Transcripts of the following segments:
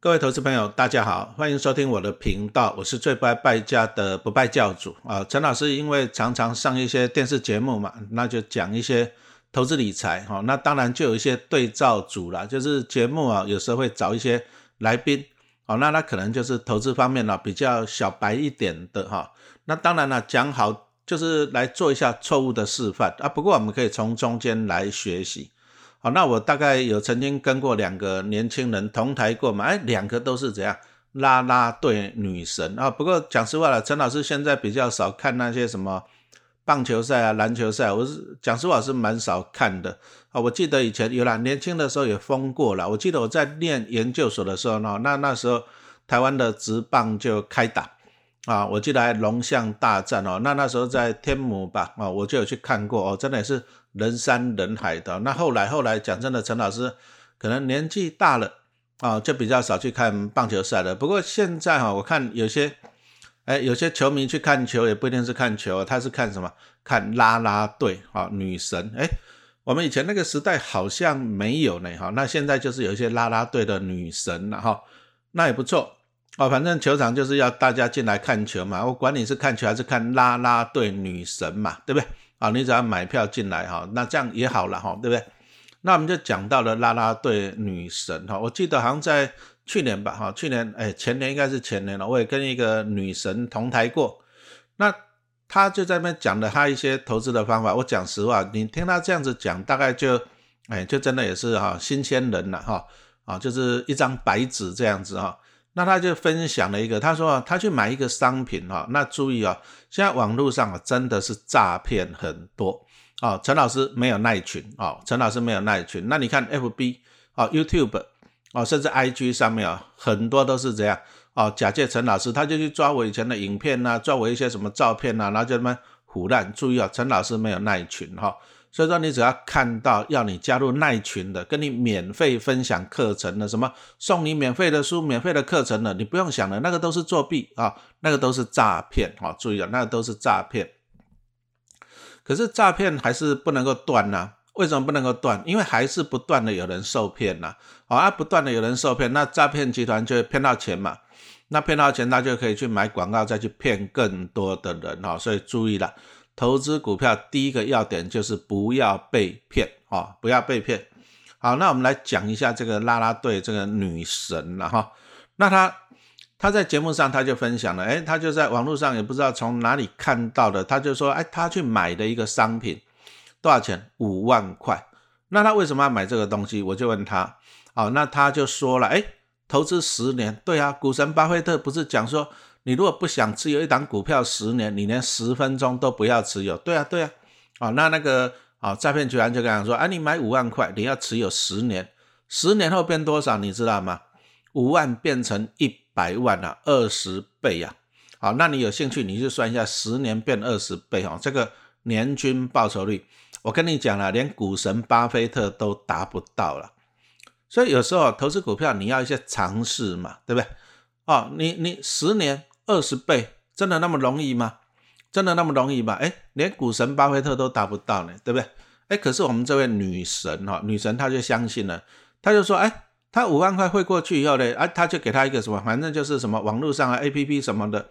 各位投资朋友，大家好，欢迎收听我的频道，我是最不爱败家的不败教主啊。陈老师因为常常上一些电视节目嘛，那就讲一些投资理财哈。那当然就有一些对照组啦，就是节目啊，有时候会找一些来宾哦，那他可能就是投资方面呢比较小白一点的哈。那当然了，讲好就是来做一下错误的示范啊。不过我们可以从中间来学习。好，那我大概有曾经跟过两个年轻人同台过嘛？哎，两个都是怎样拉拉队女神啊？不过讲实话了，陈老师现在比较少看那些什么棒球赛啊、篮球赛，我是讲实话是蛮少看的啊。我记得以前有啦，年轻的时候也疯过了。我记得我在念研究所的时候呢，那那时候台湾的职棒就开打啊，我记得还龙象大战哦，那那时候在天母吧啊，我就有去看过哦，真的也是。人山人海的，那后来后来讲真的，陈老师可能年纪大了啊，就比较少去看棒球赛了。不过现在哈，我看有些哎，有些球迷去看球也不一定是看球，他是看什么？看拉拉队啊，女神哎，我们以前那个时代好像没有呢哈，那现在就是有一些拉拉队的女神了哈，那也不错哦。反正球场就是要大家进来看球嘛，我管你是看球还是看拉拉队女神嘛，对不对？啊，你只要买票进来哈，那这样也好了哈，对不对？那我们就讲到了拉拉队女神哈，我记得好像在去年吧哈，去年哎前年应该是前年了，我也跟一个女神同台过，那她就在那边讲了她一些投资的方法。我讲实话，你听她这样子讲，大概就哎就真的也是哈新鲜人了哈啊，就是一张白纸这样子哈。那他就分享了一个，他说啊他去买一个商品哈，那注意啊，现在网络上啊真的是诈骗很多啊。陈老师没有耐群啊，陈老师没有耐群。那你看 FB 啊、YouTube 啊，甚至 IG 上面啊，很多都是这样啊，假借陈老师，他就去抓我以前的影片呐，抓我一些什么照片呐，然后就他妈胡乱。注意啊，陈老师没有耐群哈。所以说，你只要看到要你加入耐群的，跟你免费分享课程的，什么送你免费的书、免费的课程的，你不用想了，那个都是作弊啊，那个都是诈骗啊！注意啊，那个都是诈骗。可是诈骗还是不能够断呐？为什么不能够断？因为还是不断的有人受骗呐，啊，不断的有人受骗，那诈骗集团就会骗到钱嘛，那骗到钱，他就可以去买广告，再去骗更多的人哈，所以注意了。投资股票第一个要点就是不要被骗啊，不要被骗。好，那我们来讲一下这个拉拉队这个女神了哈。那她她在节目上她就分享了，哎，她就在网络上也不知道从哪里看到的，她就说，哎，她去买的一个商品多少钱？五万块。那她为什么要买这个东西？我就问她，好，那她就说了，哎，投资十年，对啊，股神巴菲特不是讲说。你如果不想持有一档股票十年，你连十分钟都不要持有。对啊，对啊，啊，那那个啊，诈骗集团就跟他说，啊，你买五万块，你要持有十年，十年后变多少，你知道吗？五万变成一百万了，二十倍呀。好，那你有兴趣，你就算一下，十年变二十倍哈，这个年均报酬率，我跟你讲了，连股神巴菲特都达不到了。所以有时候投资股票，你要一些尝试嘛，对不对？哦，你你十年。二十倍真的那么容易吗？真的那么容易吗？哎，连股神巴菲特都达不到呢，对不对？哎，可是我们这位女神哈，女神她就相信了，她就说，哎，她五万块汇过去以后呢，哎，她就给她一个什么，反正就是什么网络上啊 A P P 什么的，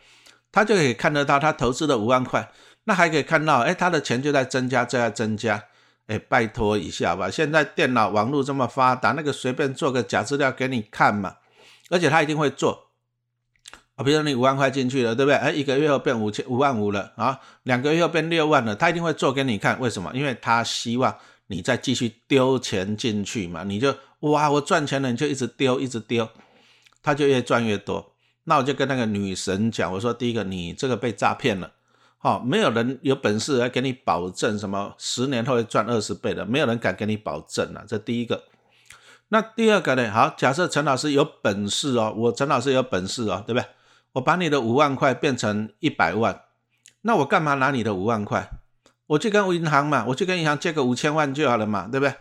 她就可以看得到她投资的五万块，那还可以看到，哎，她的钱就在增加，就在增加，哎，拜托一下吧，现在电脑网络这么发达，那个随便做个假资料给你看嘛，而且她一定会做。啊，比如说你五万块进去了，对不对？哎，一个月后变五千五万五了啊，两个月后变六万了，他一定会做给你看。为什么？因为他希望你再继续丢钱进去嘛。你就哇，我赚钱了，你就一直丢，一直丢，他就越赚越多。那我就跟那个女神讲，我说第一个，你这个被诈骗了，好，没有人有本事来给你保证什么十年后会赚二十倍的，没有人敢给你保证啊。这第一个。那第二个呢？好，假设陈老师有本事哦，我陈老师有本事哦，对不对？我把你的五万块变成一百万，那我干嘛拿你的五万块？我去跟银行嘛，我去跟银行借个五千万就好了嘛，对不对？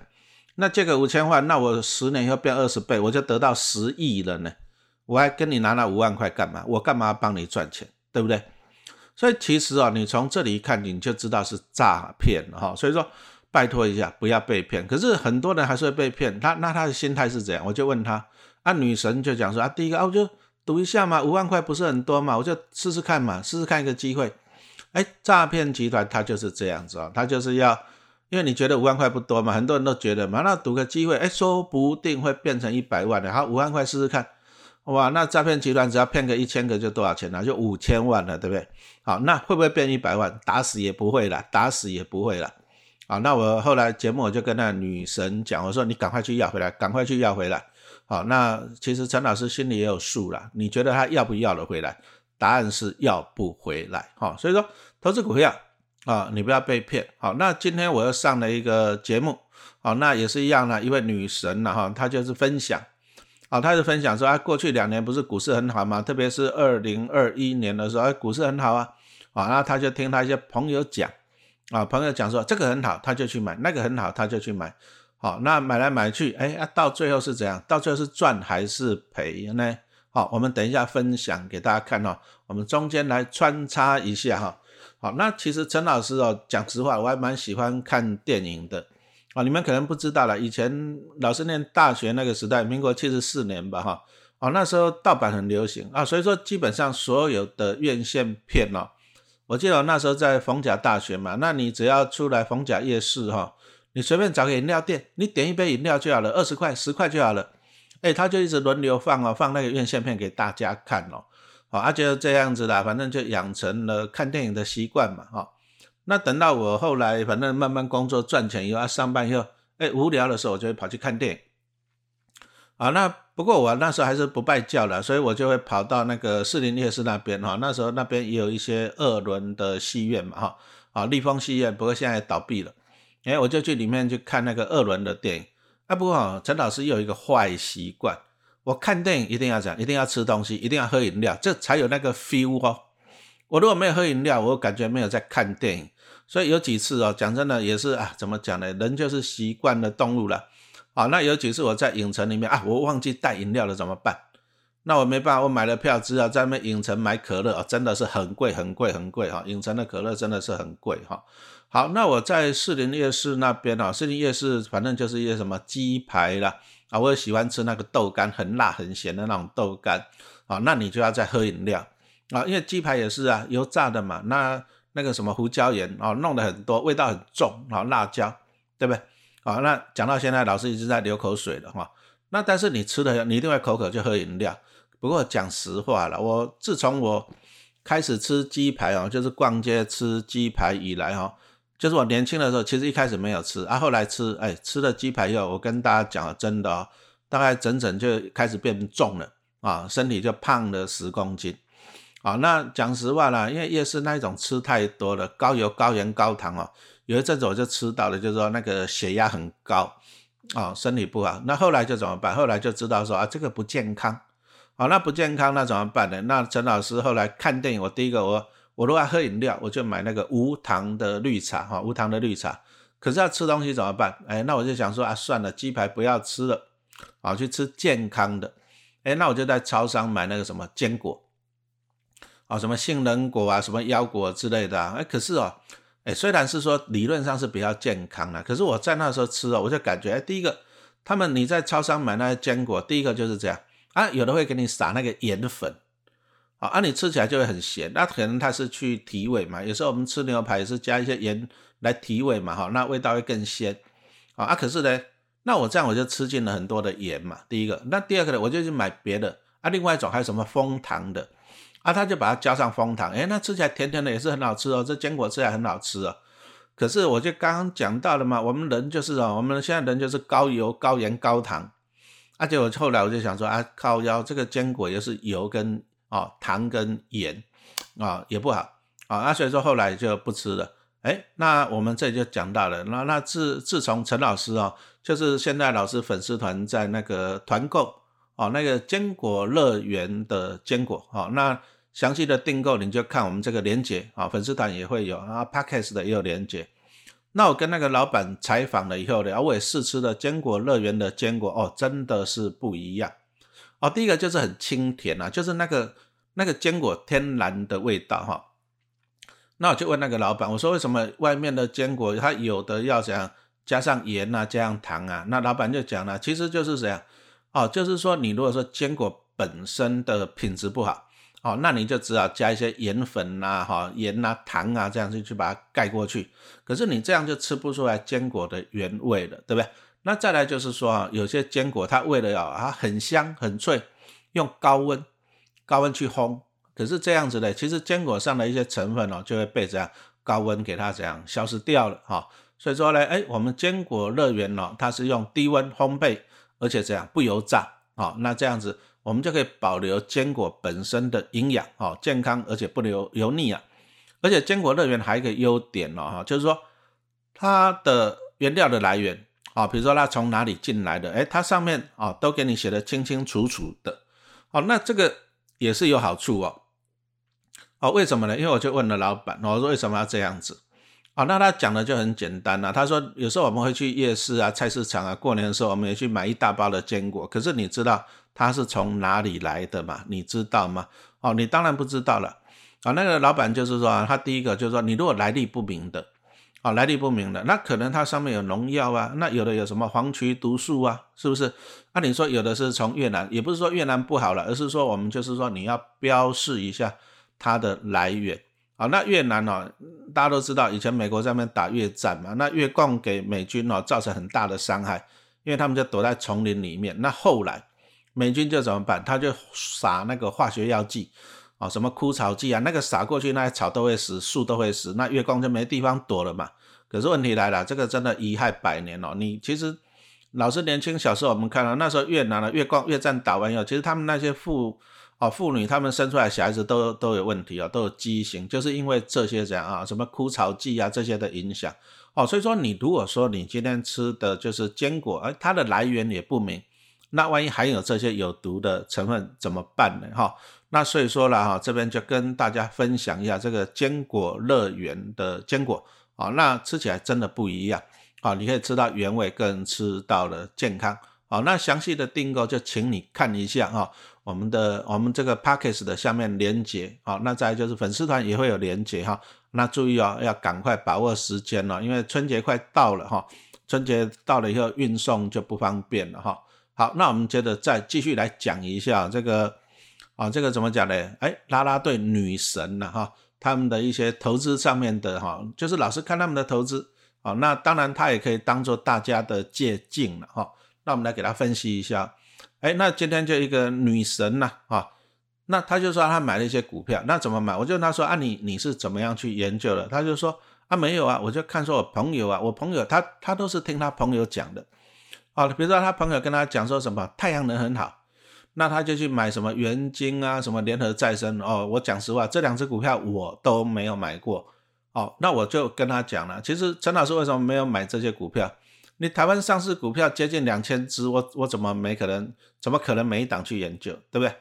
那借个五千万，那我十年以后变二十倍，我就得到十亿了呢。我还跟你拿那五万块干嘛？我干嘛帮你赚钱，对不对？所以其实啊，你从这里一看，你就知道是诈骗了哈。所以说，拜托一下，不要被骗。可是很多人还是会被骗，他那他的心态是怎样？我就问他。啊，女神就讲说啊，第一个啊，我就赌一下嘛，五万块不是很多嘛，我就试试看嘛，试试看一个机会。哎，诈骗集团他就是这样子啊，他就是要，因为你觉得五万块不多嘛，很多人都觉得嘛，那赌个机会，哎，说不定会变成一百万的，好，五万块试试看。哇，那诈骗集团只要骗个一千个就多少钱呢？就五千万了，对不对？好，那会不会变一百万？打死也不会了，打死也不会了。好，那我后来节目我就跟那女神讲，我说你赶快去要回来，赶快去要回来。好，那其实陈老师心里也有数了，你觉得他要不要了回来？答案是要不回来。好，所以说投资股票啊，你不要被骗。好，那今天我又上了一个节目，好，那也是一样的，一位女神了哈，她就是分享。啊，他就分享说啊，过去两年不是股市很好吗？特别是二零二一年的时候，哎，股市很好啊。啊，然后他就听他一些朋友讲，啊，朋友讲说这个很好，他就去买；那个很好，他就去买。好，那买来买去，哎，啊，到最后是怎样？到最后是赚还是赔呢？好，我们等一下分享给大家看哦。我们中间来穿插一下哈。好，那其实陈老师哦，讲实话，我还蛮喜欢看电影的。啊，你们可能不知道了，以前老师念大学那个时代，民国七十四年吧，哈，哦，那时候盗版很流行啊，所以说基本上所有的院线片哦，我记得我那时候在逢甲大学嘛，那你只要出来逢甲夜市哈，你随便找个饮料店，你点一杯饮料就好了，二十块、十块就好了，哎，他就一直轮流放哦，放那个院线片给大家看哦，好，啊就这样子啦，反正就养成了看电影的习惯嘛，哈。那等到我后来，反正慢慢工作赚钱以后，啊上班以后，哎无聊的时候，我就会跑去看电影。啊，那不过我那时候还是不拜教了，所以我就会跑到那个士林夜市那边哈。那时候那边也有一些二轮的戏院嘛哈，啊立丰戏院，不过现在倒闭了。哎，我就去里面去看那个二轮的电影。啊，不过陈老师有一个坏习惯，我看电影一定要讲，一定要吃东西，一定要喝饮料，这才有那个 feel 哦。我如果没有喝饮料，我感觉没有在看电影。所以有几次哦，讲真的也是啊，怎么讲呢？人就是习惯的动物了。啊，那有几次我在影城里面啊，我忘记带饮料了，怎么办？那我没办法，我买了票，只好在那影城买可乐啊，真的是很贵很贵很贵哈。影城的可乐真的是很贵哈。好，那我在士林夜市那边啊，士林夜市反正就是一些什么鸡排啦啊，我也喜欢吃那个豆干，很辣很咸的那种豆干啊。那你就要再喝饮料啊，因为鸡排也是啊，油炸的嘛，那。那个什么胡椒盐啊，弄得很多，味道很重啊，辣椒，对不对？啊，那讲到现在，老师一直在流口水了哈。那但是你吃的，你一定会口渴，就喝饮料。不过讲实话了，我自从我开始吃鸡排哦，就是逛街吃鸡排以来哈，就是我年轻的时候，其实一开始没有吃啊，后来吃，哎，吃了鸡排以后，我跟大家讲真的哦，大概整整就开始变重了啊，身体就胖了十公斤。好，那讲实话啦，因为夜市那一种吃太多了，高油、高盐、高糖哦，有一阵子我就吃到了，就是说那个血压很高，哦，身体不好。那后来就怎么办？后来就知道说啊，这个不健康。好，那不健康那怎么办呢？那陈老师后来看电影，我第一个我我如果要喝饮料，我就买那个无糖的绿茶哈，无糖的绿茶。可是要吃东西怎么办？哎，那我就想说啊，算了，鸡排不要吃了，啊去吃健康的。哎，那我就在超商买那个什么坚果。啊，什么杏仁果啊，什么腰果之类的啊，哎，可是哦，哎，虽然是说理论上是比较健康的，可是我在那时候吃哦，我就感觉，哎，第一个，他们你在超商买那些坚果，第一个就是这样啊，有的会给你撒那个盐粉，啊，啊，你吃起来就会很咸，那可能它是去提味嘛，有时候我们吃牛排也是加一些盐来提味嘛，哈，那味道会更鲜，啊，可是呢，那我这样我就吃进了很多的盐嘛，第一个，那第二个呢，我就去买别的，啊，另外一种还有什么蜂糖的。啊，他就把它加上蜂糖，哎，那吃起来甜甜的，也是很好吃哦。这坚果吃起来很好吃哦。可是我就刚刚讲到了嘛，我们人就是哦，我们现在人就是高油、高盐、高糖。而且我后来我就想说啊，靠腰这个坚果又是油跟哦糖跟盐啊也不好啊，那所以说后来就不吃了。哎，那我们这就讲到了，那那自自从陈老师哦，就是现在老师粉丝团在那个团购哦，那个坚果乐园的坚果哦，那。详细的订购你就看我们这个链接啊，粉丝团也会有啊，Podcast 的也有链接。那我跟那个老板采访了以后呢，我也试吃了坚果乐园的坚果哦，真的是不一样哦。第一个就是很清甜啊，就是那个那个坚果天然的味道哈。那我就问那个老板，我说为什么外面的坚果它有的要怎样加上盐啊，加上糖啊？那老板就讲了，其实就是这样。哦，就是说你如果说坚果本身的品质不好，哦，那你就只好加一些盐粉呐，哈，盐呐、糖啊这样去去把它盖过去。可是你这样就吃不出来坚果的原味了，对不对？那再来就是说啊，有些坚果它为了要它很香很脆，用高温高温去烘，可是这样子呢，其实坚果上的一些成分哦，就会被这样高温给它这样消失掉了哈。所以说呢，哎，我们坚果乐园哦，它是用低温烘焙，而且这样不油炸啊，那这样子我们就可以保留坚果本身的营养哦，健康而且不油油腻啊。而且坚果乐园还有一个优点哦，哈，就是说它的原料的来源啊，比如说它从哪里进来的，哎，它上面啊都给你写的清清楚楚的，哦，那这个也是有好处哦，哦，为什么呢？因为我就问了老板，我说为什么要这样子？啊，那他讲的就很简单了。他说有时候我们会去夜市啊、菜市场啊，过年的时候我们也去买一大包的坚果。可是你知道它是从哪里来的吗？你知道吗？哦，你当然不知道了。啊，那个老板就是说，啊他第一个就是说，你如果来历不明的，啊，来历不明的，那可能它上面有农药啊，那有的有什么黄曲毒素啊，是不是？那你说有的是从越南，也不是说越南不好了，而是说我们就是说你要标示一下它的来源。啊，那越南哦，大家都知道，以前美国在那边打越战嘛，那越共给美军哦造成很大的伤害，因为他们就躲在丛林里面。那后来美军就怎么办？他就撒那个化学药剂，哦，什么枯草剂啊，那个撒过去，那些草都会死，树都会死，那月光就没地方躲了嘛。可是问题来了，这个真的遗害百年哦。你其实老是年轻小时候我们看到那时候越南的越光越战打完以后，其实他们那些妇哦，妇女她们生出来小孩子都都有问题啊，都有畸形，就是因为这些人啊，什么枯草剂啊这些的影响哦。所以说，你如果说你今天吃的就是坚果，而它的来源也不明，那万一含有这些有毒的成分怎么办呢？哈，那所以说了哈，这边就跟大家分享一下这个坚果乐园的坚果啊，那吃起来真的不一样啊，你可以吃到原味，更吃到了健康。好，那详细的订购就请你看一下哈。我们的我们这个 p a c k a g e 的下面连接，好，那再就是粉丝团也会有连接哈，那注意哦，要赶快把握时间了，因为春节快到了哈，春节到了以后运送就不方便了哈。好，那我们接着再继续来讲一下这个啊，这个怎么讲呢？哎，拉拉队女神了哈，他们的一些投资上面的哈，就是老师看他们的投资啊，那当然他也可以当做大家的借鉴了哈。那我们来给他分析一下。哎，那今天就一个女神呐，啊，那他就说他买了一些股票，那怎么买？我就问他说啊，你你是怎么样去研究的？他就说啊，没有啊，我就看说我朋友啊，我朋友他他都是听他朋友讲的，啊，比如说他朋友跟他讲说什么太阳能很好，那他就去买什么元晶啊，什么联合再生哦。我讲实话，这两只股票我都没有买过，哦，那我就跟他讲了，其实陈老师为什么没有买这些股票？你台湾上市股票接近两千只，我我怎么没可能？怎么可能每一档去研究，对不对？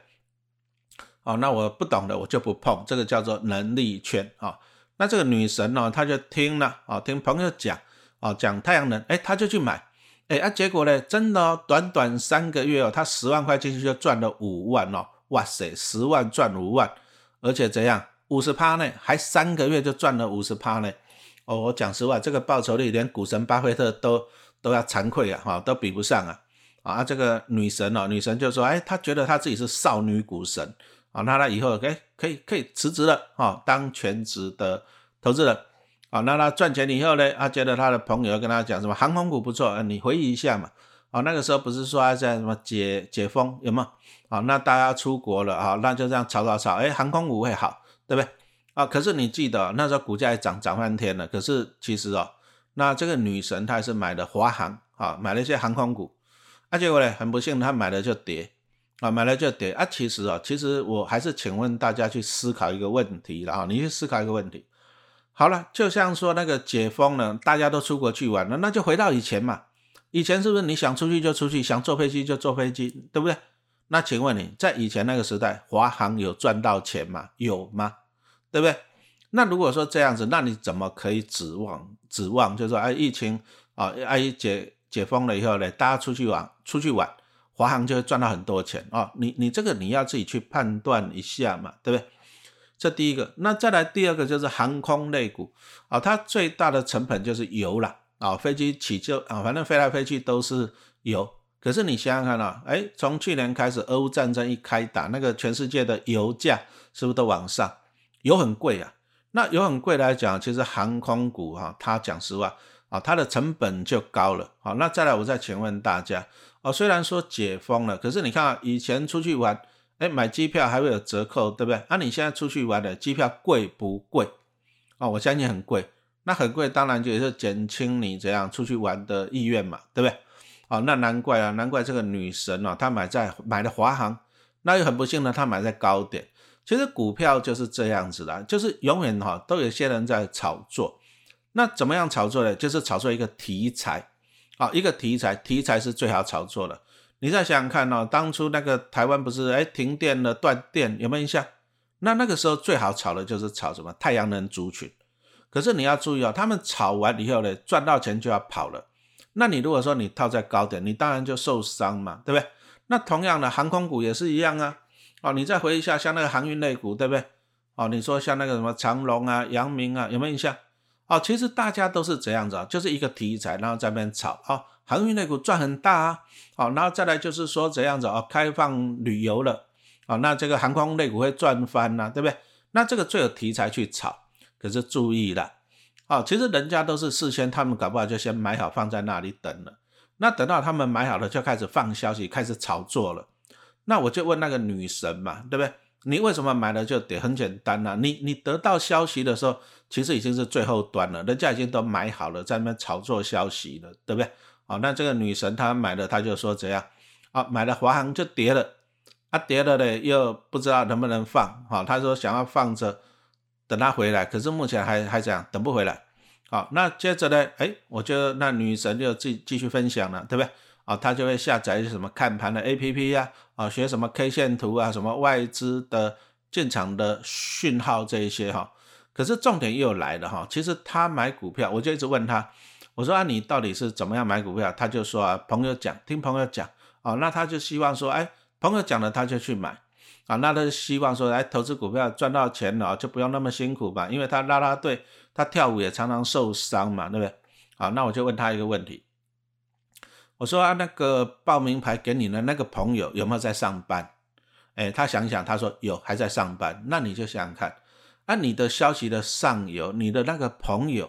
哦，那我不懂的我就不碰，这个叫做能力圈啊。那这个女神呢，她就听了啊，听朋友讲啊，讲太阳能，哎，她就去买，哎啊，结果呢，真的，短短三个月哦，她十万块进去就赚了五万哦，哇塞，十万赚五万，而且怎样，五十趴呢，还三个月就赚了五十趴呢。哦，我讲实话，这个报酬率连股神巴菲特都。都要惭愧啊，哈，都比不上啊，啊，这个女神哦，女神就说，哎，她觉得她自己是少女股神啊，那她以后哎可以可以辞职了啊，当全职的投资人啊，那他赚钱以后呢，他觉得他的朋友跟他讲什么航空股不错，你回忆一下嘛，啊，那个时候不是说在什么解解封有吗？啊，那大家出国了啊，那就这样炒炒炒，哎，航空股会好，对不对？啊，可是你记得那时候股价也涨涨翻天了，可是其实哦。那这个女神她是买的华航啊，买了一些航空股，啊，结果呢很不幸，她买了就跌啊，买了就跌啊。其实啊，其实我还是请问大家去思考一个问题了啊，你去思考一个问题。好了，就像说那个解封了，大家都出国去玩了，那就回到以前嘛。以前是不是你想出去就出去，想坐飞机就坐飞机，对不对？那请问你在以前那个时代，华航有赚到钱吗？有吗？对不对？那如果说这样子，那你怎么可以指望指望？就是说，哎，疫情啊，哎解解封了以后呢，大家出去玩出去玩，华航就会赚到很多钱啊。你你这个你要自己去判断一下嘛，对不对？这第一个，那再来第二个就是航空类股啊，它最大的成本就是油了啊，飞机起就啊，反正飞来飞去都是油可是你想想看啊，哎，从去年开始，俄乌战争一开打，那个全世界的油价是不是都往上？油很贵啊。那油很贵来讲，其实航空股哈，它讲实话啊，它的成本就高了。好，那再来，我再请问大家哦，虽然说解封了，可是你看啊，以前出去玩，哎，买机票还会有折扣，对不对？那你现在出去玩的机票贵不贵？哦，我相信很贵。那很贵，当然就也是减轻你这样出去玩的意愿嘛，对不对？哦，那难怪啊，难怪这个女神哦，她买在买的华航，那又很不幸呢，她买在高点。其实股票就是这样子的，就是永远哈都有些人在炒作。那怎么样炒作呢？就是炒作一个题材啊，一个题材，题材是最好炒作的。你再想想看哦，当初那个台湾不是哎停电了断电，有没有印象？那那个时候最好炒的就是炒什么太阳能族群。可是你要注意哦，他们炒完以后呢，赚到钱就要跑了。那你如果说你套在高点，你当然就受伤嘛，对不对？那同样的航空股也是一样啊。哦，你再回忆一下，像那个航运类股，对不对？哦，你说像那个什么长龙啊、阳明啊，有没有印象？哦，其实大家都是这样子啊，就是一个题材，然后在那边炒。哦，航运类股赚很大啊。哦，然后再来就是说怎样子哦，开放旅游了。哦，那这个航空类股会赚翻呐，对不对？那这个最有题材去炒。可是注意了，哦，其实人家都是事先，他们搞不好就先买好放在那里等了。那等到他们买好了，就开始放消息，开始炒作了。那我就问那个女神嘛，对不对？你为什么买了就得？很简单呐，你你得到消息的时候，其实已经是最后端了，人家已经都买好了，在那边炒作消息了，对不对？哦，那这个女神她买了，她就说怎样？啊，买了华航就跌了，啊跌了呢，又不知道能不能放，哈，她说想要放着。等他回来，可是目前还还这样，等不回来。好，那接着呢？哎，我就那女神就继继续分享了，对不对？啊，她就会下载什么看盘的 A P P 呀，啊，学什么 K 线图啊，什么外资的进场的讯号这一些哈。可是重点又来了哈，其实她买股票，我就一直问她，我说啊，你到底是怎么样买股票？他就说啊，朋友讲，听朋友讲，哦，那他就希望说，哎，朋友讲了他就去买。啊，那他希望说，来投资股票赚到钱了，就不用那么辛苦吧？因为他拉拉队，他跳舞也常常受伤嘛，对不对？好，那我就问他一个问题，我说啊，那个报名牌给你的那个朋友有没有在上班？哎，他想想，他说有，还在上班。那你就想想看，啊，你的消息的上游，你的那个朋友，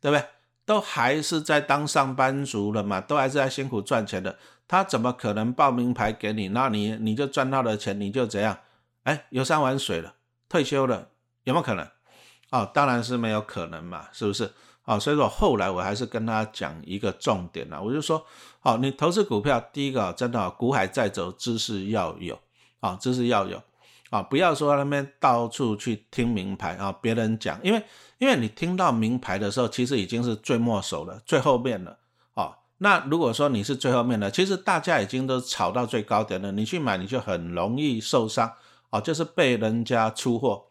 对不对？都还是在当上班族了嘛，都还是在辛苦赚钱的。他怎么可能报名牌给你？那你你就赚到了钱，你就怎样？哎，游山玩水了，退休了，有没有可能？哦，当然是没有可能嘛，是不是？哦，所以说后来我还是跟他讲一个重点了，我就说，哦，你投资股票，第一个真的股海在走，知识要有啊，知识要有啊，不要说那边到处去听名牌啊，别人讲，因为因为你听到名牌的时候，其实已经是最末手了，最后面了啊。那如果说你是最后面的，其实大家已经都炒到最高点了，你去买你就很容易受伤哦，就是被人家出货。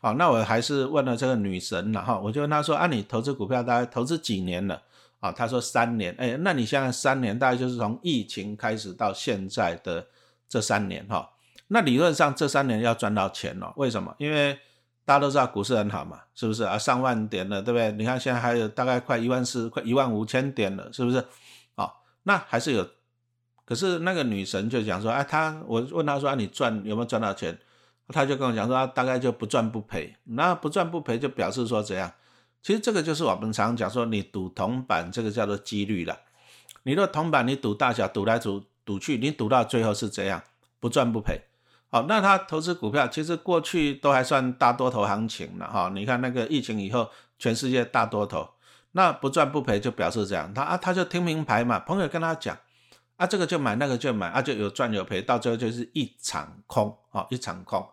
好，那我还是问了这个女神了哈，我就问她说啊，你投资股票大概投资几年了？啊，她说三年。哎，那你现在三年大概就是从疫情开始到现在的这三年哈。那理论上这三年要赚到钱哦，为什么？因为大家都知道股市很好嘛，是不是啊？上万点了，对不对？你看现在还有大概快一万四，快一万五千点了，是不是？哦那还是有，可是那个女神就讲说，哎，她我问她说，啊，你赚有没有赚到钱？她就跟我讲说，大概就不赚不赔。那不赚不赔就表示说怎样？其实这个就是我们常讲说，你赌铜板，这个叫做几率了。你的铜板你赌大小，赌来赌赌去，你赌到最后是怎样？不赚不赔。好，那他投资股票，其实过去都还算大多头行情了哈。你看那个疫情以后，全世界大多头。那不赚不赔就表示这样，他啊他就听名牌嘛，朋友跟他讲啊这个就买那个就买啊就有赚有赔，到最后就是一场空啊一场空。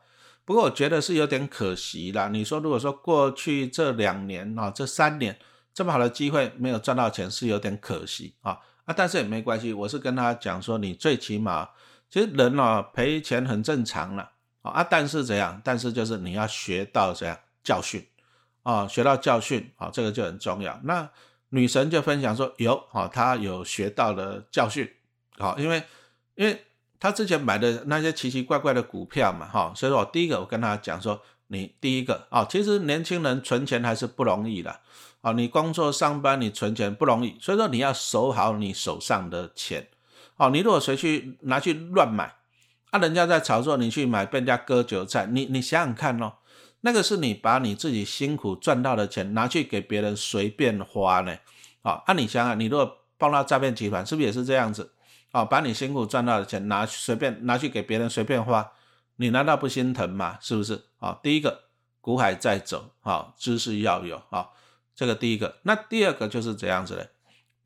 不过我觉得是有点可惜啦。你说如果说过去这两年啊这三年这么好的机会没有赚到钱是有点可惜啊啊但是也没关系，我是跟他讲说你最起码其实人哦赔钱很正常了啊但是怎样？但是就是你要学到怎样教训。啊，学到教训啊，这个就很重要。那女神就分享说有啊，她有学到了教训，好，因为因为她之前买的那些奇奇怪怪的股票嘛，哈，所以说我第一个我跟她讲说，你第一个啊，其实年轻人存钱还是不容易的，啊，你工作上班你存钱不容易，所以说你要守好你手上的钱，哦，你如果谁去拿去乱买，啊，人家在炒作，你去买被人家割韭菜，你你想想看哦，那个是你把你自己辛苦赚到的钱拿去给别人随便花呢，啊，那你想想，你如果碰到诈骗集团，是不是也是这样子？啊，把你辛苦赚到的钱拿随便拿去给别人随便花，你难道不心疼吗？是不是？啊，第一个股海在走，啊，知识要有，啊，这个第一个。那第二个就是这样子的。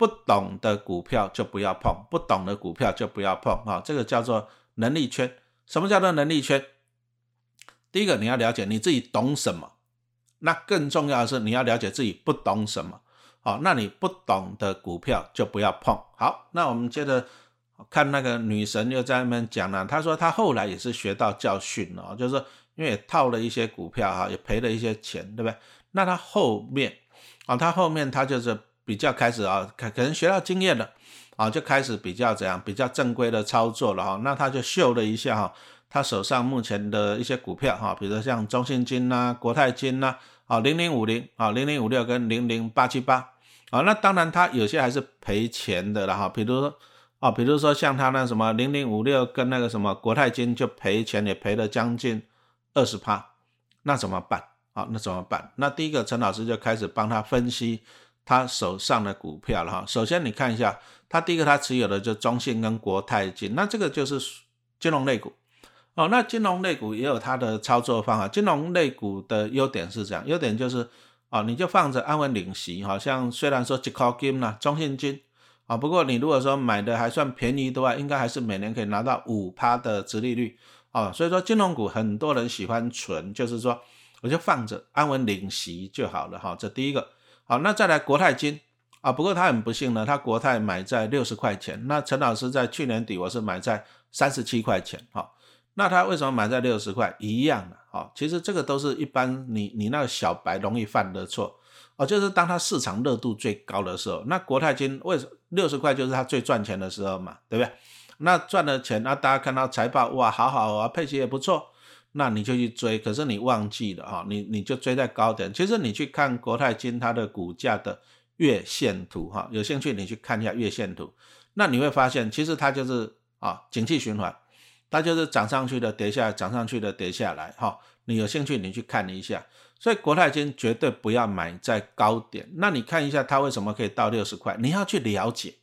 不懂的股票就不要碰，不懂的股票就不要碰啊！这个叫做能力圈。什么叫做能力圈？第一个你要了解你自己懂什么，那更重要的是你要了解自己不懂什么。好，那你不懂的股票就不要碰。好，那我们接着看那个女神又在那边讲了，她说她后来也是学到教训了，就是因为套了一些股票哈，也赔了一些钱，对不对？那她后面啊，她后面她就是。比较开始啊，可可能学到经验了啊，就开始比较怎样，比较正规的操作了哈。那他就秀了一下哈，他手上目前的一些股票哈，比如像中信金呐、国泰金呐，啊零零五零啊、零零五六跟零零八七八啊。那当然他有些还是赔钱的了哈，比如说啊，比如说像他那什么零零五六跟那个什么国泰金就赔钱，也赔了将近二十趴，那怎么办啊？那怎么办？那第一个陈老师就开始帮他分析。他手上的股票了哈，首先你看一下，他第一个他持有的就中信跟国泰金，那这个就是金融类股哦。那金融类股也有它的操作方法，金融类股的优点是这样，优点就是啊，你就放着安稳领息，好像虽然说只靠金啦，中信金啊，不过你如果说买的还算便宜的话，应该还是每年可以拿到五趴的殖利率啊。所以说金融股很多人喜欢存，就是说我就放着安稳领息就好了哈。这第一个。好，那再来国泰金啊，不过他很不幸呢，他国泰买在六十块钱，那陈老师在去年底我是买在三十七块钱，好，那他为什么买在六十块？一样的，好，其实这个都是一般你你那个小白容易犯的错，哦，就是当它市场热度最高的时候，那国泰金为什六十块就是它最赚钱的时候嘛，对不对？那赚了钱，那大家看到财报哇，好好啊，配息也不错。那你就去追，可是你忘记了哈，你你就追在高点。其实你去看国泰金它的股价的月线图哈，有兴趣你去看一下月线图，那你会发现其实它就是啊，景气循环，它就是涨上去的跌下来，涨上去的跌下来哈。你有兴趣你去看一下，所以国泰金绝对不要买在高点。那你看一下它为什么可以到六十块，你要去了解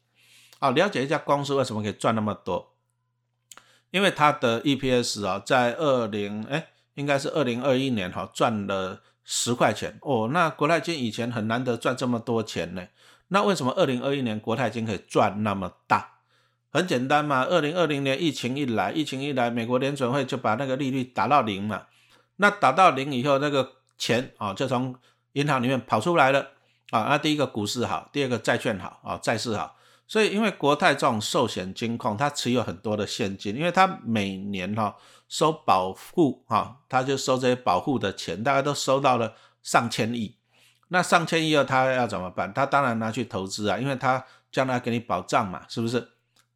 啊，了解一下公司为什么可以赚那么多。因为它的 EPS 啊，在二零哎，应该是二零二一年哈，赚了十块钱哦。那国泰金以前很难得赚这么多钱呢。那为什么二零二一年国泰金可以赚那么大？很简单嘛，二零二零年疫情一来，疫情一来，美国联准会就把那个利率打到零嘛。那打到零以后，那个钱啊，就从银行里面跑出来了啊。那第一个股市好，第二个债券好啊，债市好。所以，因为国泰这种寿险金控，它持有很多的现金，因为它每年哈收保护哈，它就收这些保护的钱，大家都收到了上千亿。那上千亿后，他要怎么办？他当然拿去投资啊，因为他将来给你保障嘛，是不是？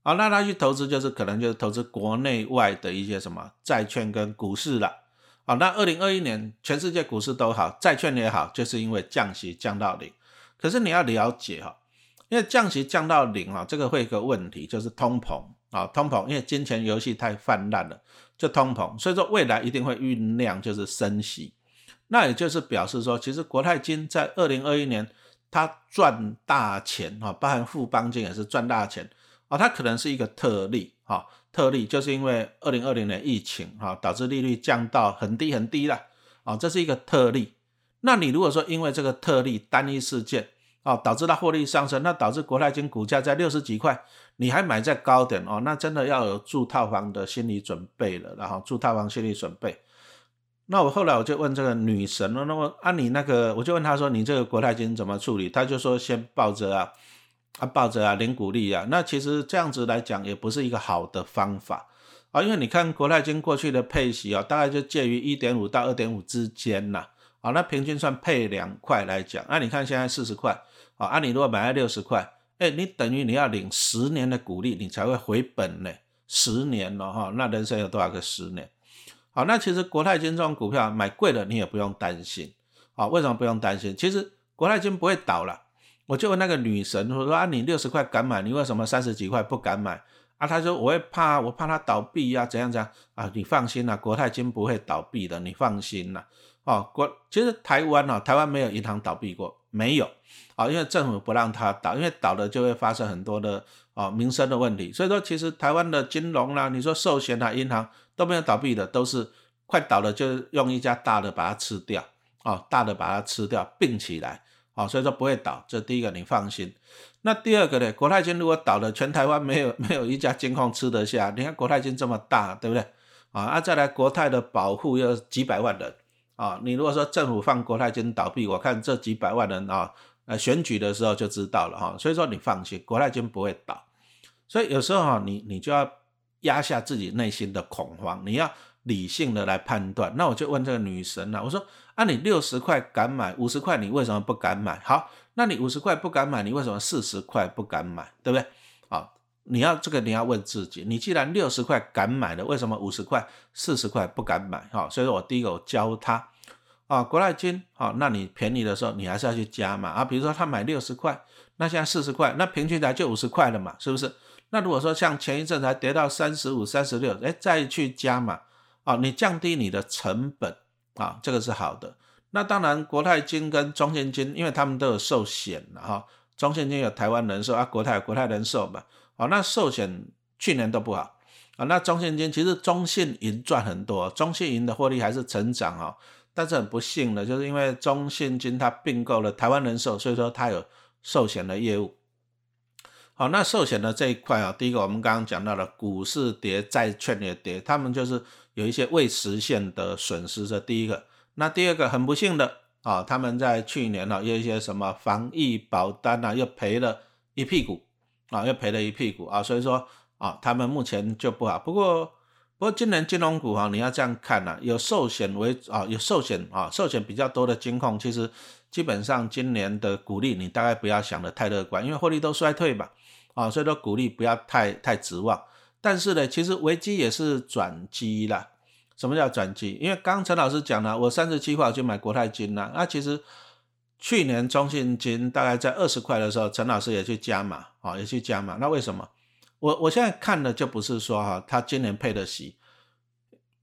啊，那他去投资就是可能就是投资国内外的一些什么债券跟股市了。啊，那二零二一年全世界股市都好，债券也好，就是因为降息降到零。可是你要了解哈。因为降息降到零啊，这个会有个问题，就是通膨啊，通膨，因为金钱游戏太泛滥了，就通膨，所以说未来一定会酝酿就是升息，那也就是表示说，其实国泰金在二零二一年它赚大钱啊，包含富邦金也是赚大钱啊，它可能是一个特例啊，特例就是因为二零二零年疫情啊，导致利率降到很低很低了啊，这是一个特例。那你如果说因为这个特例单一事件，哦，导致它获利上升，那导致国泰金股价在六十几块，你还买在高点哦，那真的要有住套房的心理准备了，然后住套房心理准备。那我后来我就问这个女神了，那么按你那个，我就问她说，你这个国泰金怎么处理？她就说先抱着啊，啊抱着啊，零股利啊。那其实这样子来讲也不是一个好的方法啊，因为你看国泰金过去的配息啊，大概就介于一点五到二点五之间呐，啊，那平均算配两块来讲，那你看现在四十块。啊，你如果买了六十块，哎，你等于你要领十年的股利，你才会回本呢。十年了哈，那人生有多少个十年？好，那其实国泰金这种股票买贵了，你也不用担心。啊，为什么不用担心？其实国泰金不会倒了。我就问那个女神，我说啊，你六十块敢买，你为什么三十几块不敢买？啊，她说我会怕，我怕它倒闭呀，怎样怎样啊？你放心啦，国泰金不会倒闭的，你放心啦。哦，国其实台湾哦，台湾没有银行倒闭过，没有啊，因为政府不让它倒，因为倒了就会发生很多的啊民生的问题。所以说，其实台湾的金融啦，你说寿险啊，银行都没有倒闭的，都是快倒了就用一家大的把它吃掉啊，大的把它吃掉并起来啊，所以说不会倒。这第一个你放心。那第二个呢，国泰金如果倒了，全台湾没有 没有一家金控吃得下。你看国泰金这么大，对不对啊？啊，再来国泰的保护要几百万人。啊，你如果说政府放国泰金倒闭，我看这几百万人啊，呃，选举的时候就知道了哈。所以说你放心，国泰金不会倒。所以有时候哈，你你就要压下自己内心的恐慌，你要理性的来判断。那我就问这个女神了，我说啊，你六十块敢买，五十块你为什么不敢买？好，那你五十块不敢买，你为什么四十块不敢买？对不对？好，你要这个你要问自己，你既然六十块敢买了，为什么五十块、四十块不敢买？哈，所以说我第一个教他。啊，国泰金，好，那你便宜的时候，你还是要去加嘛。啊，比如说他买六十块，那现在四十块，那平均来就五十块了嘛，是不是？那如果说像前一阵才跌到三十五、三十六，哎，再去加嘛，啊，你降低你的成本，啊，这个是好的。那当然，国泰金跟中信金，因为他们都有寿险了哈，中信金有台湾人寿啊，国泰国泰人寿嘛，好，那寿险去年都不好啊，那中信金其实中信银赚很多，中信银的获利还是成长啊。但是很不幸的，就是因为中信金它并购了台湾人寿，所以说它有寿险的业务。好，那寿险的这一块啊，第一个我们刚刚讲到了股市跌，债券也跌，他们就是有一些未实现的损失。这第一个，那第二个很不幸的啊，他们在去年呢有一些什么防疫保单啊，又赔了一屁股啊，又赔了一屁股啊，所以说啊，他们目前就不好。不过。不过今年金融股哈，你要这样看呐，有寿险为啊，有寿险啊，寿险比较多的金控，其实基本上今年的股利你大概不要想的太乐观，因为获利都衰退嘛，啊，所以说股利不要太太指望。但是呢，其实危机也是转机啦。什么叫转机？因为刚陈老师讲了，我三十七块就买国泰金了，那其实去年中信金大概在二十块的时候，陈老师也去加码啊，也去加码。那为什么？我我现在看的就不是说哈，他今年配的息，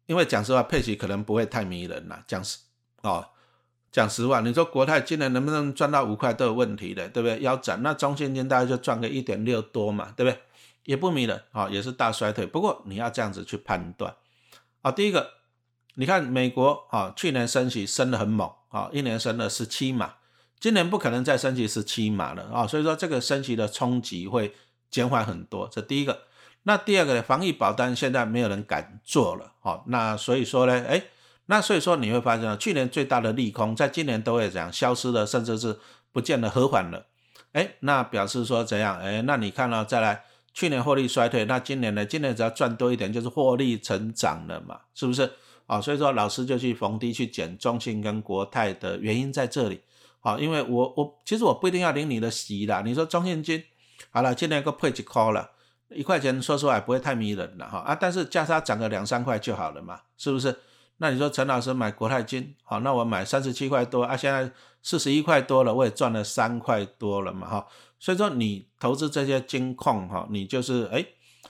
因为讲实话，配息可能不会太迷人了。讲实哦，讲实话，你说国泰今年能不能赚到五块都有问题的，对不对？腰斩，那中信金大概就赚个一点六多嘛，对不对？也不迷人啊，也是大衰退。不过你要这样子去判断啊，第一个，你看美国啊，去年升息升得很猛啊，一年升了十七码，今年不可能再升息十七码了啊，所以说这个升息的冲击会。减缓很多，这第一个。那第二个呢？防疫保单现在没有人敢做了，哦，那所以说呢，哎，那所以说你会发现，去年最大的利空，在今年都会怎样消失了，甚至是不见得和缓了，哎，那表示说怎样？哎，那你看了再来，去年获利衰退，那今年呢？今年只要赚多一点，就是获利成长了嘛，是不是？啊，所以说老师就去逢低去减中信跟国泰的原因在这里，好，因为我我其实我不一定要领你的息啦，你说中信金。好了，今年个配几块了，一块钱说实话不会太迷人了哈啊，但是价差涨个两三块就好了嘛，是不是？那你说陈老师买国泰金，好，那我买三十七块多啊，现在四十一块多了，我也赚了三块多了嘛哈，所以说你投资这些金控哈，你就是哎，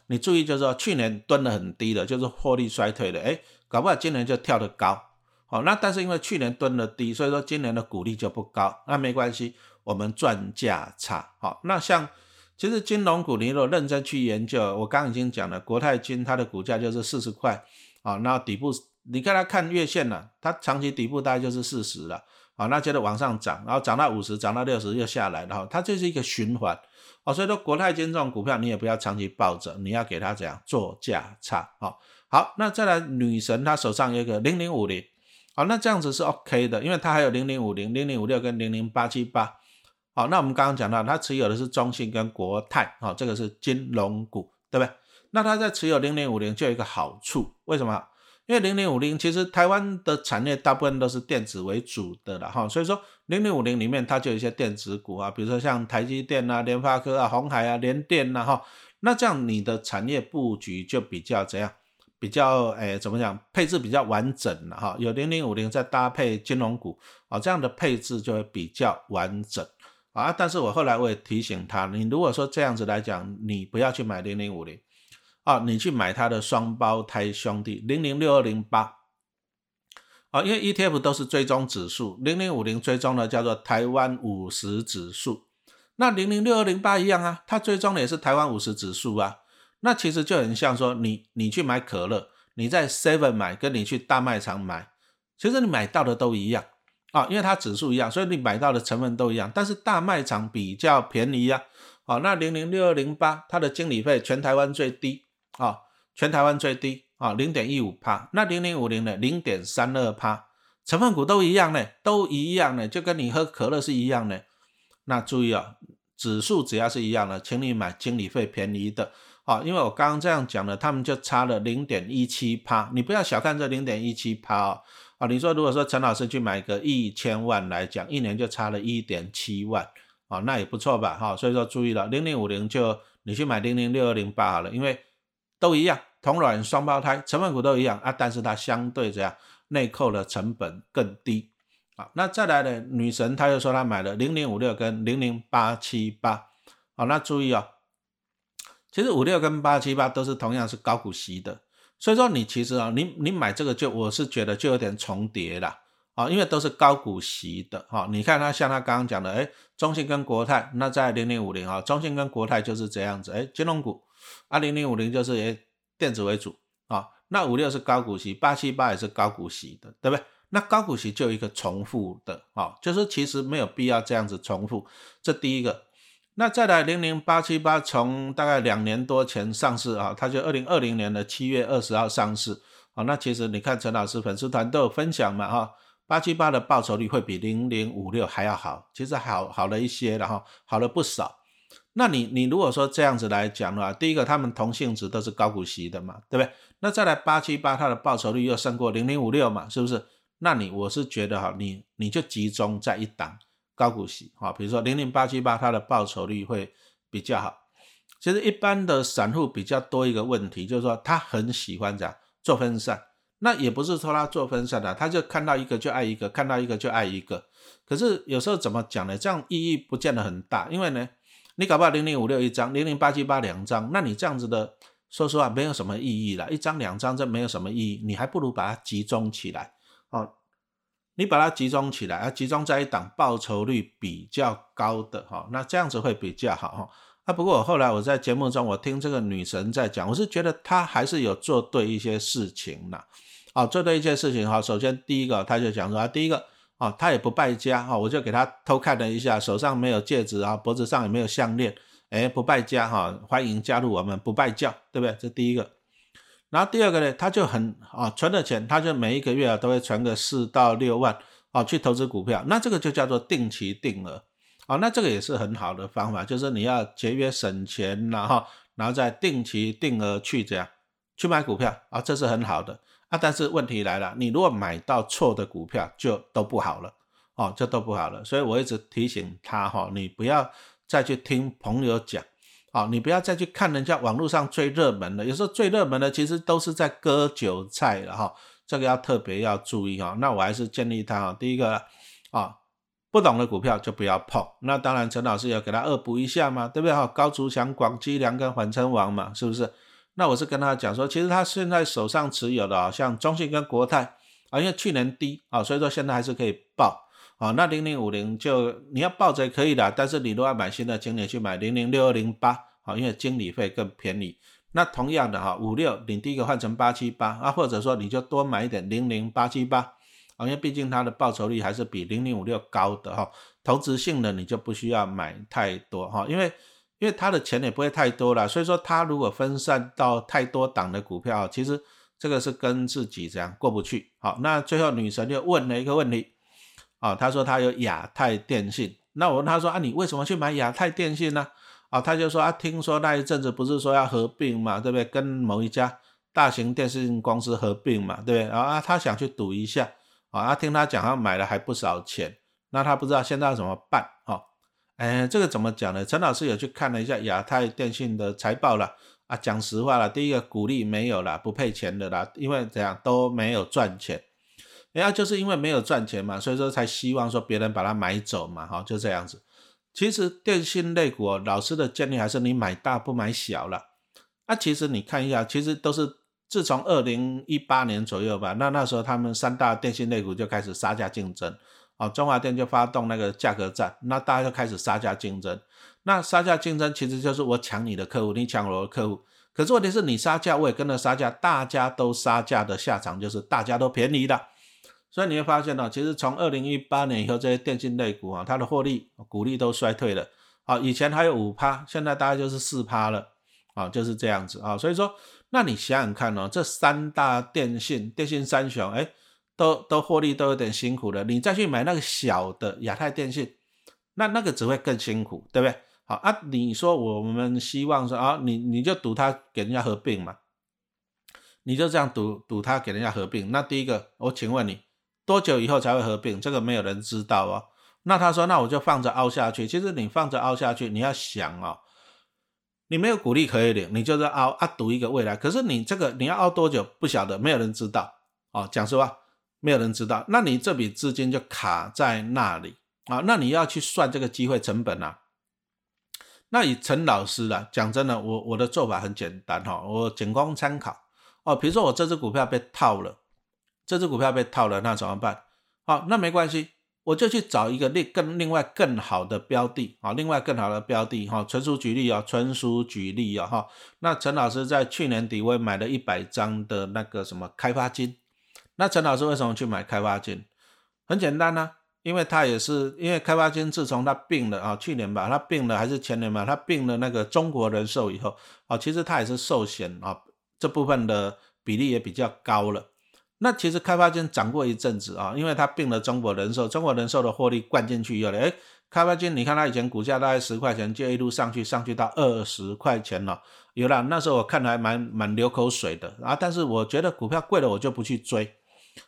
你注意就是说去年蹲的很低的，就是获利衰退的，哎，搞不好今年就跳得高，好，那但是因为去年蹲的低，所以说今年的股利就不高，那没关系，我们赚价差，好，那像。其实金融股，你如果认真去研究，我刚已经讲了，国泰金它的股价就是四十块啊，那底部你看它看月线了，它长期底部大概就是四十了啊，那接着往上涨，然后涨到五十，涨到六十又下来，然后它就是一个循环哦，所以说国泰金这种股票你也不要长期抱着，你要给它怎样做价差啊。好，那再来女神她手上有一个零零五零，好，那这样子是 OK 的，因为它还有零零五零、零零五六跟零零八七八。好，那我们刚刚讲到，他持有的是中信跟国泰，好，这个是金融股，对不对？那他在持有零零五零就有一个好处，为什么？因为零零五零其实台湾的产业大部分都是电子为主的了，哈，所以说零零五零里面它就有一些电子股啊，比如说像台积电啊、联发科啊、红海啊、联电呐，哈，那这样你的产业布局就比较怎样？比较诶，怎么讲？配置比较完整了，哈，有零零五零再搭配金融股，啊，这样的配置就会比较完整。啊！但是我后来我也提醒他，你如果说这样子来讲，你不要去买零零五零，啊，你去买它的双胞胎兄弟零零六二零八，啊，因为 ETF 都是追踪指数，零零五零追踪的叫做台湾五十指数，那零零六二零八一样啊，它追踪的也是台湾五十指数啊，那其实就很像说你你去买可乐，你在 Seven 买，跟你去大卖场买，其实你买到的都一样啊，因为它指数一样，所以你买到的成分都一样，但是大卖场比较便宜呀，啊，那零零六二零八它的经理费全台湾最低。啊，全台湾最低啊，零点一五帕。那零零五零呢，零点三二帕，成分股都一样呢，都一样呢，就跟你喝可乐是一样的。那注意啊，指数只要是一样的，请你买经理费便宜的啊，因为我刚刚这样讲了，他们就差了零点一七帕。你不要小看这零点一七帕啊！你说如果说陈老师去买个一千万来讲，一年就差了一点七万啊，那也不错吧哈。所以说注意了，零零五零就你去买零零六二零八好了，因为。都一样，同卵双胞胎成分股都一样啊，但是它相对这样内扣的成本更低啊。那再来呢，女神她又说她买了零零五六跟零零八七八，好，那注意哦，其实五六跟八七八都是同样是高股息的，所以说你其实啊，你你买这个就我是觉得就有点重叠了啊，因为都是高股息的哈。你看它像它刚刚讲的，哎，中信跟国泰，那在零零五零啊，中信跟国泰就是这样子，哎，金融股。二零零五零就是以电子为主啊，那五六是高股息，八七八也是高股息的，对不对？那高股息就一个重复的啊，就是其实没有必要这样子重复，这第一个。那再来零零八七八，从大概两年多前上市啊，它就二零二零年的七月二十号上市啊。那其实你看陈老师粉丝团都有分享嘛哈，八七八的报酬率会比零零五六还要好，其实好好了一些然后好了不少。那你你如果说这样子来讲的话，第一个他们同性质都是高股息的嘛，对不对？那再来八七八，它的报酬率又胜过零零五六嘛，是不是？那你我是觉得哈，你你就集中在一档高股息哈，比如说零零八七八，它的报酬率会比较好。其实一般的散户比较多一个问题，就是说他很喜欢这样做分散，那也不是说他做分散的，他就看到一个就爱一个，看到一个就爱一个。可是有时候怎么讲呢？这样意义不见得很大，因为呢。你搞不好零零五六一张，零零八七八两张，那你这样子的，说实话没有什么意义了。一张两张这没有什么意义，你还不如把它集中起来哦。你把它集中起来，啊，集中在一档报酬率比较高的哈，那这样子会比较好哈。啊，不过后来我在节目中我听这个女神在讲，我是觉得她还是有做对一些事情的。哦，做对一些事情哈，首先第一个，她就讲说，啊第一个。啊，她也不败家哈，我就给她偷看了一下，手上没有戒指啊，脖子上也没有项链，哎，不败家哈，欢迎加入我们不败教，对不对？这第一个。然后第二个呢，他就很啊，存的钱，他就每一个月啊都会存个四到六万啊去投资股票，那这个就叫做定期定额啊，那这个也是很好的方法，就是你要节约省钱然后然后再定期定额去这样去买股票啊，这是很好的。啊，但是问题来了，你如果买到错的股票，就都不好了哦，就都不好了。所以我一直提醒他哈，你不要再去听朋友讲，好，你不要再去看人家网络上最热门的，有时候最热门的其实都是在割韭菜了哈，这个要特别要注意哈。那我还是建议他哈，第一个啊，不懂的股票就不要碰。那当然，陈老师要给他恶补一下嘛，对不对哈？高筑强、广积粮跟缓称王嘛，是不是？那我是跟他讲说，其实他现在手上持有的啊，像中信跟国泰啊，因为去年低啊，所以说现在还是可以报啊。那零零五零就你要抱着可以的，但是你如果要买新的经理去买零零六二零八好，因为经理费更便宜。那同样的哈，五六你第一个换成八七八啊，或者说你就多买一点零零八七八啊，因为毕竟它的报酬率还是比零零五六高的哈。投资性的你就不需要买太多哈，因为。因为他的钱也不会太多了，所以说他如果分散到太多档的股票，其实这个是跟自己这样过不去。好，那最后女神就问了一个问题，啊，他说他有亚太电信，那我问他说啊，你为什么去买亚太电信呢？啊，他就说啊，听说那一阵子不是说要合并嘛，对不对？跟某一家大型电信公司合并嘛，对不对？啊，他想去赌一下，啊，听他讲他买了还不少钱，那他不知道现在要怎么办，啊。哎，这个怎么讲呢？陈老师有去看了一下亚太电信的财报了啊。讲实话了，第一个股利没有了，不配钱的啦，因为怎样都没有赚钱。哎呀，就是因为没有赚钱嘛，所以说才希望说别人把它买走嘛，哈，就这样子。其实电信类股，老师的建议还是你买大不买小了那其实你看一下，其实都是自从二零一八年左右吧，那那时候他们三大电信类股就开始杀价竞争，啊，中华电就发动那个价格战，那大家就开始杀价竞争。那杀价竞争其实就是我抢你的客户，你抢我的客户。可是问题是你杀价，我也跟着杀价，大家都杀价的下场就是大家都便宜的。所以你会发现呢，其实从二零一八年以后，这些电信类股啊，它的获利、股利都衰退了。啊，以前还有五趴，现在大概就是四趴了。啊，就是这样子啊。所以说，那你想想看哦，这三大电信、电信三雄，哎，都都获利都有点辛苦了。你再去买那个小的亚太电信，那那个只会更辛苦，对不对？好啊，你说我们希望说啊，你你就赌他给人家合并嘛，你就这样赌赌他给人家合并。那第一个，我请问你多久以后才会合并？这个没有人知道哦。那他说，那我就放着凹下去。其实你放着凹下去，你要想哦，你没有鼓励可以领，你就是凹啊赌一个未来。可是你这个你要凹多久不晓得，没有人知道哦。讲实话，没有人知道。那你这笔资金就卡在那里啊。那你要去算这个机会成本啊。那以陈老师啊，讲真的，我我的做法很简单哈，我仅供参考哦。比如说我这只股票被套了，这只股票被套了，那怎么办？好，那没关系，我就去找一个另更另外更好的标的啊，另外更好的标的哈。纯属举例啊，纯属举例啊哈。那陈老师在去年底我也买了一百张的那个什么开发金，那陈老师为什么去买开发金？很简单呢。因为他也是，因为开发金自从他病了啊，去年吧，他病了还是前年吧，他病了那个中国人寿以后啊，其实他也是寿险啊，这部分的比例也比较高了。那其实开发金涨过一阵子啊，因为他并了中国人寿，中国人寿的获利灌进去以后，哎，开发金你看他以前股价大概十块钱，就一路上去，上去到二十块钱了，有了，那时候我看还蛮蛮流口水的啊，但是我觉得股票贵了，我就不去追。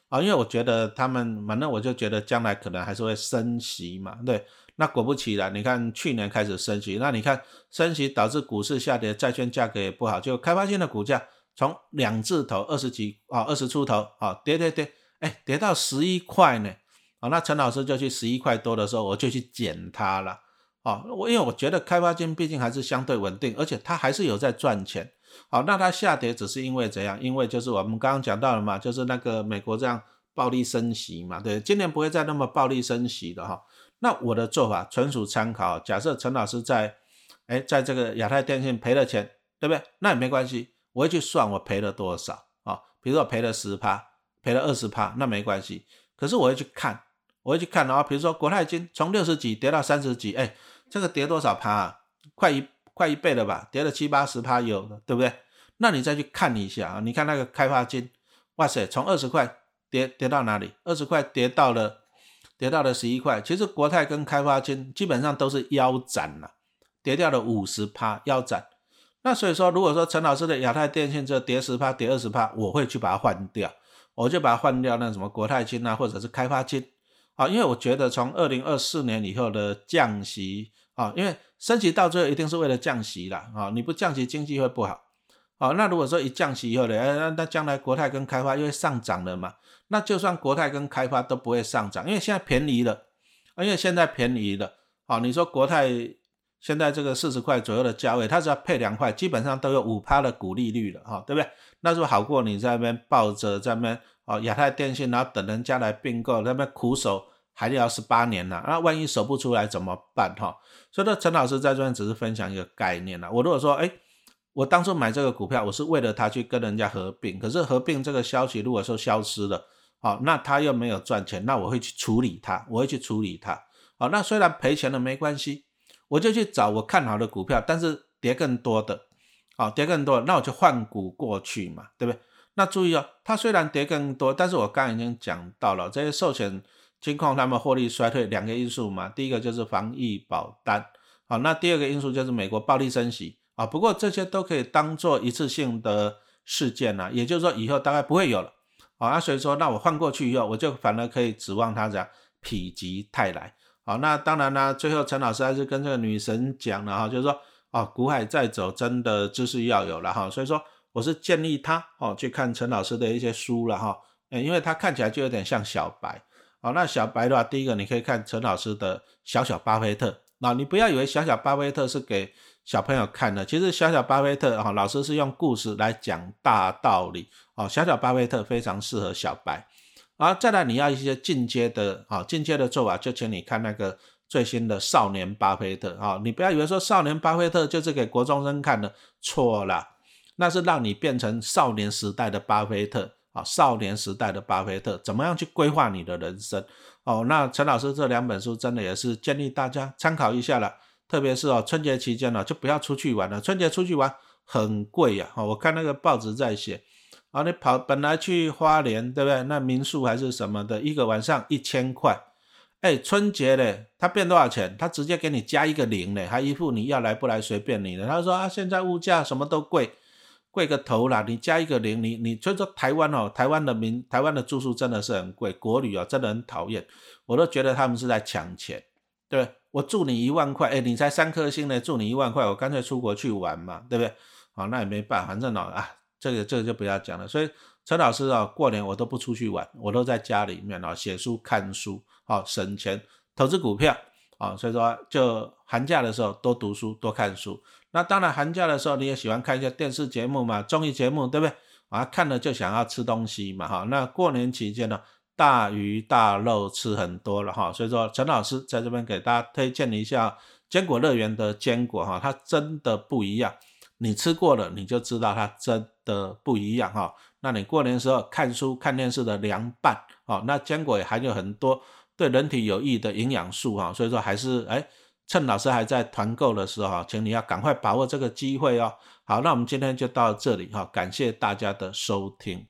啊，因为我觉得他们，反正我就觉得将来可能还是会升息嘛，对。那果不其然，你看去年开始升息，那你看升息导致股市下跌，债券价格也不好，就开发性的股价从两字头二十几啊，二十出头啊，跌跌跌，哎，跌到十一块呢。啊，那陈老师就去十一块多的时候，我就去捡它了。啊，我因为我觉得开发金毕竟还是相对稳定，而且它还是有在赚钱。好，那它下跌只是因为怎样？因为就是我们刚刚讲到了嘛，就是那个美国这样暴力升息嘛，对，今年不会再那么暴力升息的哈。那我的做法纯属参考，假设陈老师在，哎，在这个亚太电信赔了钱，对不对？那也没关系，我会去算我赔了多少啊。比如说我赔了十趴，赔了二十趴，那没关系。可是我会去看，我会去看啊。比如说国泰金从六十几跌到三十几，哎，这个跌多少趴啊？快一。快一倍了吧，跌了七八十趴有的，对不对？那你再去看一下啊，你看那个开发金，哇塞，从二十块跌跌到哪里？二十块跌到了跌到了十一块。其实国泰跟开发金基本上都是腰斩了，跌掉了五十趴，腰斩。那所以说，如果说陈老师的亚太电信这跌十趴、跌二十趴，我会去把它换掉，我就把它换掉那什么国泰金啊，或者是开发金啊，因为我觉得从二零二四年以后的降息。啊，因为升息到最后一定是为了降息啦，啊，你不降息经济会不好，啊，那如果说一降息以后呢，哎，那那将来国泰跟开发又会上涨了嘛？那就算国泰跟开发都不会上涨，因为现在便宜了，因为现在便宜了，啊，你说国泰现在这个四十块左右的价位，它只要配两块，基本上都有五趴的股利率了，哈，对不对？那是不是好过你在那边抱着在那边哦亚太电信，然后等人家来并购，那边苦守？还要十八年呢，那万一守不出来怎么办哈？所以说陈老师在这边只是分享一个概念了。我如果说，哎，我当初买这个股票，我是为了他去跟人家合并，可是合并这个消息如果说消失了，好，那他又没有赚钱，那我会去处理它，我会去处理它。好，那虽然赔钱了没关系，我就去找我看好的股票，但是跌更多的，好，跌更多，那我就换股过去嘛，对不对？那注意哦，它虽然跌更多，但是我刚已经讲到了这些寿险。金控他们获利衰退两个因素嘛，第一个就是防疫保单，好，那第二个因素就是美国暴力升息啊。不过这些都可以当做一次性的事件呐，也就是说以后大概不会有了好啊。所以说，那我换过去以后，我就反而可以指望它这样否极泰来。好，那当然呢，最后陈老师还是跟这个女神讲了哈，就是说啊，股海再走，真的知识要有了哈。所以说，我是建议他哦去看陈老师的一些书了哈，因为他看起来就有点像小白。好，那小白的话，第一个你可以看陈老师的《小小巴菲特》，那你不要以为小小巴菲特是给小朋友看的。其实小小巴菲特哈，老师是用故事来讲大道理哦。小小巴菲特非常适合小白。啊，再来你要一些进阶的啊，进阶的做法，就请你看那个最新的少年巴菲特啊。你不要以为说少年巴菲特就是给国中生看的，错了，那是让你变成少年时代的巴菲特啊。少年时代的巴菲特怎么样去规划你的人生？哦，那陈老师这两本书真的也是建议大家参考一下了。特别是哦，春节期间呢，就不要出去玩了。春节出去玩很贵呀。哦，我看那个报纸在写。啊，你跑本来去花莲，对不对？那民宿还是什么的，一个晚上一千块。哎，春节嘞，他变多少钱？他直接给你加一个零嘞，还一副你要来不来随便你的。他说啊，现在物价什么都贵，贵个头啦！你加一个零，你你所以说台湾哦，台湾的民台湾的住宿真的是很贵，国旅哦真的很讨厌，我都觉得他们是在抢钱。对不对，我住你一万块，哎，你才三颗星呢，住你一万块，我干脆出国去玩嘛，对不对？好，那也没办法，反正啊。这个这个就不要讲了，所以陈老师啊，过年我都不出去玩，我都在家里面啊写书看书，好省钱，投资股票啊，所以说就寒假的时候多读书多看书。那当然寒假的时候你也喜欢看一些电视节目嘛，综艺节目对不对？啊，看了就想要吃东西嘛，哈。那过年期间呢，大鱼大肉吃很多了哈，所以说陈老师在这边给大家推荐一下坚果乐园的坚果哈，它真的不一样。你吃过了，你就知道它真的不一样哈。那你过年时候看书看电视的凉拌哦，那坚果也含有很多对人体有益的营养素哈。所以说还是哎，趁老师还在团购的时候，请你要赶快把握这个机会哦。好，那我们今天就到这里哈，感谢大家的收听。